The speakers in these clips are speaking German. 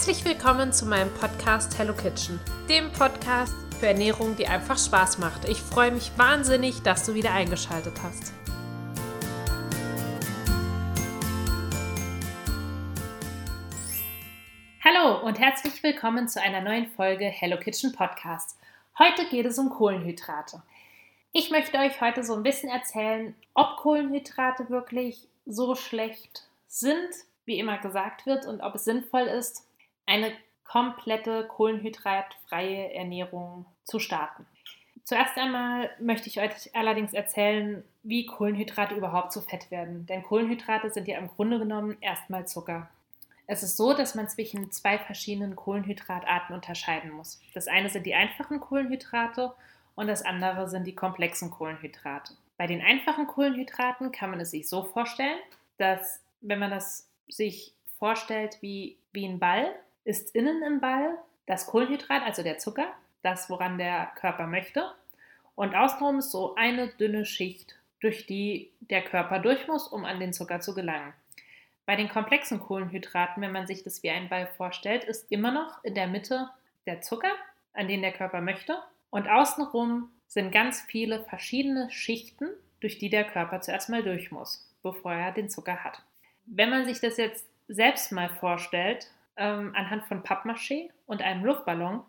Herzlich willkommen zu meinem Podcast Hello Kitchen, dem Podcast für Ernährung, die einfach Spaß macht. Ich freue mich wahnsinnig, dass du wieder eingeschaltet hast. Hallo und herzlich willkommen zu einer neuen Folge Hello Kitchen Podcast. Heute geht es um Kohlenhydrate. Ich möchte euch heute so ein bisschen erzählen, ob Kohlenhydrate wirklich so schlecht sind, wie immer gesagt wird, und ob es sinnvoll ist, eine komplette kohlenhydratfreie Ernährung zu starten. Zuerst einmal möchte ich euch allerdings erzählen, wie Kohlenhydrate überhaupt zu Fett werden. Denn Kohlenhydrate sind ja im Grunde genommen erstmal Zucker. Es ist so, dass man zwischen zwei verschiedenen Kohlenhydratarten unterscheiden muss. Das eine sind die einfachen Kohlenhydrate und das andere sind die komplexen Kohlenhydrate. Bei den einfachen Kohlenhydraten kann man es sich so vorstellen, dass wenn man das sich vorstellt wie, wie ein Ball, ist innen im Ball das Kohlenhydrat, also der Zucker, das, woran der Körper möchte. Und außenrum ist so eine dünne Schicht, durch die der Körper durch muss, um an den Zucker zu gelangen. Bei den komplexen Kohlenhydraten, wenn man sich das wie ein Ball vorstellt, ist immer noch in der Mitte der Zucker, an den der Körper möchte. Und außenrum sind ganz viele verschiedene Schichten, durch die der Körper zuerst mal durch muss, bevor er den Zucker hat. Wenn man sich das jetzt selbst mal vorstellt, ähm, anhand von Pappmaché und einem Luftballon,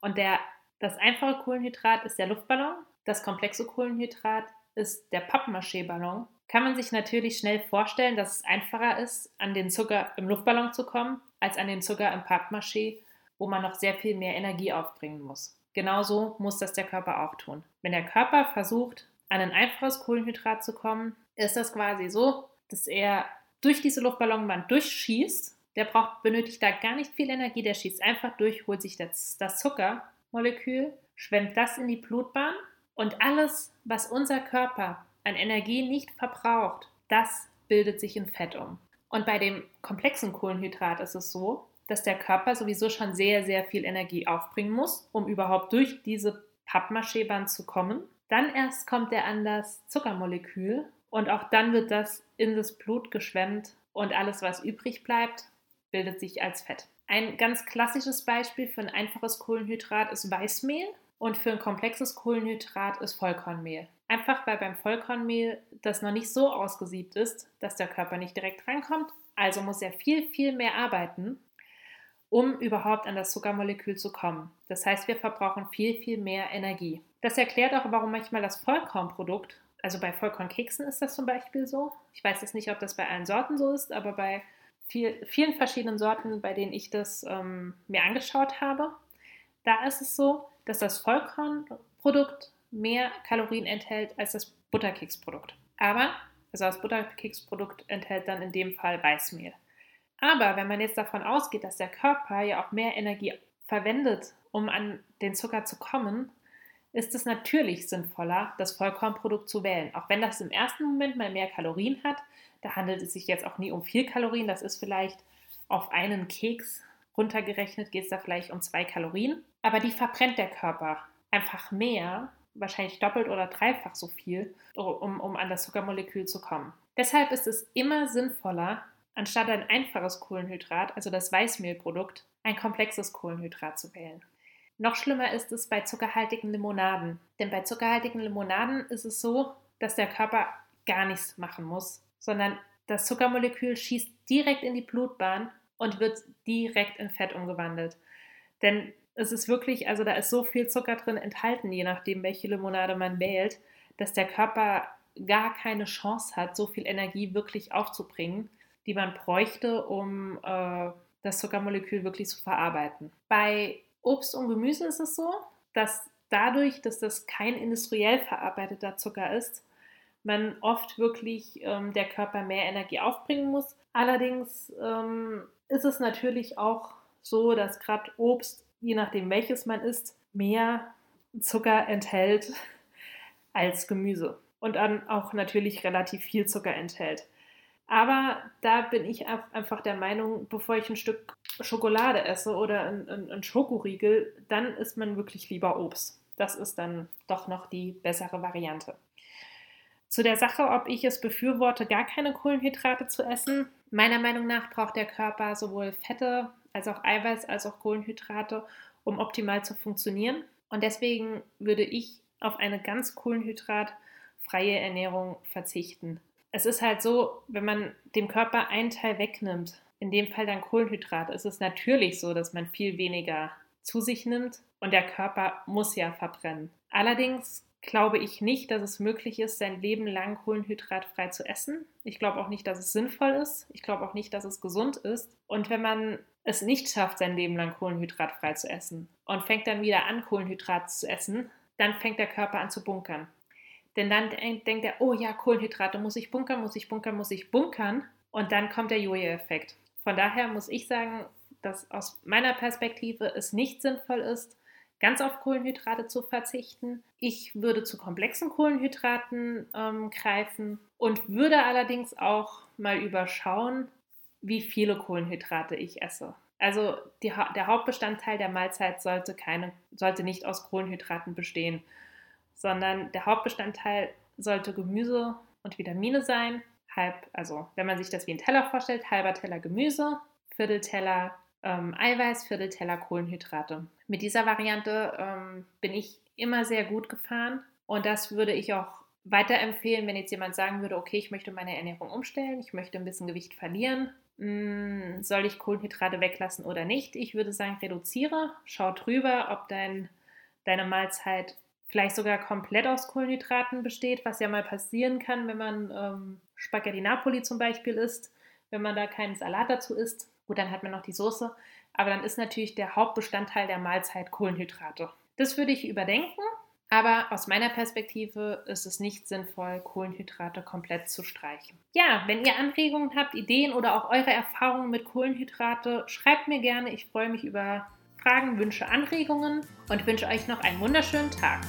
und der, das einfache Kohlenhydrat ist der Luftballon, das komplexe Kohlenhydrat ist der Pappmaché-Ballon, kann man sich natürlich schnell vorstellen, dass es einfacher ist, an den Zucker im Luftballon zu kommen, als an den Zucker im Pappmaché, wo man noch sehr viel mehr Energie aufbringen muss. Genauso muss das der Körper auch tun. Wenn der Körper versucht, an ein einfaches Kohlenhydrat zu kommen, ist das quasi so, dass er durch diese Luftballonwand durchschießt. Der braucht, benötigt da gar nicht viel Energie, der schießt einfach durch, holt sich das, das Zuckermolekül, schwemmt das in die Blutbahn und alles, was unser Körper an Energie nicht verbraucht, das bildet sich in Fett um. Und bei dem komplexen Kohlenhydrat ist es so, dass der Körper sowieso schon sehr, sehr viel Energie aufbringen muss, um überhaupt durch diese Pappmascheband zu kommen. Dann erst kommt er an das Zuckermolekül und auch dann wird das in das Blut geschwemmt und alles, was übrig bleibt, bildet sich als Fett. Ein ganz klassisches Beispiel für ein einfaches Kohlenhydrat ist Weißmehl und für ein komplexes Kohlenhydrat ist Vollkornmehl. Einfach weil beim Vollkornmehl das noch nicht so ausgesiebt ist, dass der Körper nicht direkt reinkommt. Also muss er viel, viel mehr arbeiten, um überhaupt an das Zuckermolekül zu kommen. Das heißt, wir verbrauchen viel, viel mehr Energie. Das erklärt auch, warum manchmal das Vollkornprodukt also bei Vollkornkeksen ist das zum Beispiel so. Ich weiß jetzt nicht, ob das bei allen Sorten so ist, aber bei viel, vielen verschiedenen Sorten, bei denen ich das ähm, mir angeschaut habe, da ist es so, dass das Vollkornprodukt mehr Kalorien enthält als das Butterkeksprodukt. Aber, also das Butterkeksprodukt enthält dann in dem Fall Weißmehl. Aber wenn man jetzt davon ausgeht, dass der Körper ja auch mehr Energie verwendet, um an den Zucker zu kommen, ist es natürlich sinnvoller, das Vollkornprodukt zu wählen. Auch wenn das im ersten Moment mal mehr Kalorien hat, da handelt es sich jetzt auch nie um vier Kalorien, das ist vielleicht auf einen Keks runtergerechnet, geht es da vielleicht um zwei Kalorien. Aber die verbrennt der Körper einfach mehr, wahrscheinlich doppelt oder dreifach so viel, um, um an das Zuckermolekül zu kommen. Deshalb ist es immer sinnvoller, anstatt ein einfaches Kohlenhydrat, also das Weißmehlprodukt, ein komplexes Kohlenhydrat zu wählen. Noch schlimmer ist es bei zuckerhaltigen Limonaden. Denn bei zuckerhaltigen Limonaden ist es so, dass der Körper gar nichts machen muss, sondern das Zuckermolekül schießt direkt in die Blutbahn und wird direkt in Fett umgewandelt. Denn es ist wirklich, also da ist so viel Zucker drin enthalten, je nachdem, welche Limonade man wählt, dass der Körper gar keine Chance hat, so viel Energie wirklich aufzubringen, die man bräuchte, um äh, das Zuckermolekül wirklich zu verarbeiten. Bei Obst und Gemüse ist es so, dass dadurch, dass das kein industriell verarbeiteter Zucker ist, man oft wirklich ähm, der Körper mehr Energie aufbringen muss. Allerdings ähm, ist es natürlich auch so, dass gerade Obst, je nachdem welches man isst, mehr Zucker enthält als Gemüse und dann auch natürlich relativ viel Zucker enthält. Aber da bin ich einfach der Meinung, bevor ich ein Stück Schokolade esse oder ein, Schokoriegel, dann isst man wirklich lieber Obst. Das ist dann doch noch die bessere Variante. Zu der Sache, ob ich es befürworte, gar keine Kohlenhydrate zu essen. Meiner Meinung nach braucht der Körper sowohl Fette als auch Eiweiß, als auch Kohlenhydrate, um optimal zu funktionieren. Und deswegen würde ich auf eine ganz kohlenhydratfreie Ernährung verzichten. Es ist halt so, wenn man dem Körper einen Teil wegnimmt, in dem Fall dann Kohlenhydrate, ist es natürlich so, dass man viel weniger zu sich nimmt und der Körper muss ja verbrennen. Allerdings glaube ich nicht, dass es möglich ist, sein Leben lang kohlenhydratfrei zu essen. Ich glaube auch nicht, dass es sinnvoll ist. Ich glaube auch nicht, dass es gesund ist. Und wenn man es nicht schafft, sein Leben lang kohlenhydratfrei zu essen und fängt dann wieder an, Kohlenhydrat zu essen, dann fängt der Körper an zu bunkern. Denn dann denkt er, oh ja, Kohlenhydrate muss ich bunkern, muss ich bunkern, muss ich bunkern. Und dann kommt der Jojo-Effekt. Von daher muss ich sagen, dass aus meiner Perspektive es nicht sinnvoll ist, ganz auf Kohlenhydrate zu verzichten. Ich würde zu komplexen Kohlenhydraten ähm, greifen und würde allerdings auch mal überschauen, wie viele Kohlenhydrate ich esse. Also die, der Hauptbestandteil der Mahlzeit sollte, keine, sollte nicht aus Kohlenhydraten bestehen, sondern der Hauptbestandteil sollte Gemüse und Vitamine sein. Halb, also wenn man sich das wie ein Teller vorstellt, halber Teller Gemüse, Viertelteller ähm, Eiweiß, Viertelteller Kohlenhydrate. Mit dieser Variante ähm, bin ich immer sehr gut gefahren und das würde ich auch weiterempfehlen, wenn jetzt jemand sagen würde, okay, ich möchte meine Ernährung umstellen, ich möchte ein bisschen Gewicht verlieren, hm, soll ich Kohlenhydrate weglassen oder nicht? Ich würde sagen, reduziere, schau drüber, ob dein, deine Mahlzeit vielleicht sogar komplett aus Kohlenhydraten besteht, was ja mal passieren kann, wenn man ähm, Spaghetti Napoli zum Beispiel isst, wenn man da keinen Salat dazu isst. Gut, dann hat man noch die Soße, aber dann ist natürlich der Hauptbestandteil der Mahlzeit Kohlenhydrate. Das würde ich überdenken, aber aus meiner Perspektive ist es nicht sinnvoll, Kohlenhydrate komplett zu streichen. Ja, wenn ihr Anregungen habt, Ideen oder auch eure Erfahrungen mit Kohlenhydrate, schreibt mir gerne. Ich freue mich über Fragen, Wünsche, Anregungen und wünsche euch noch einen wunderschönen Tag.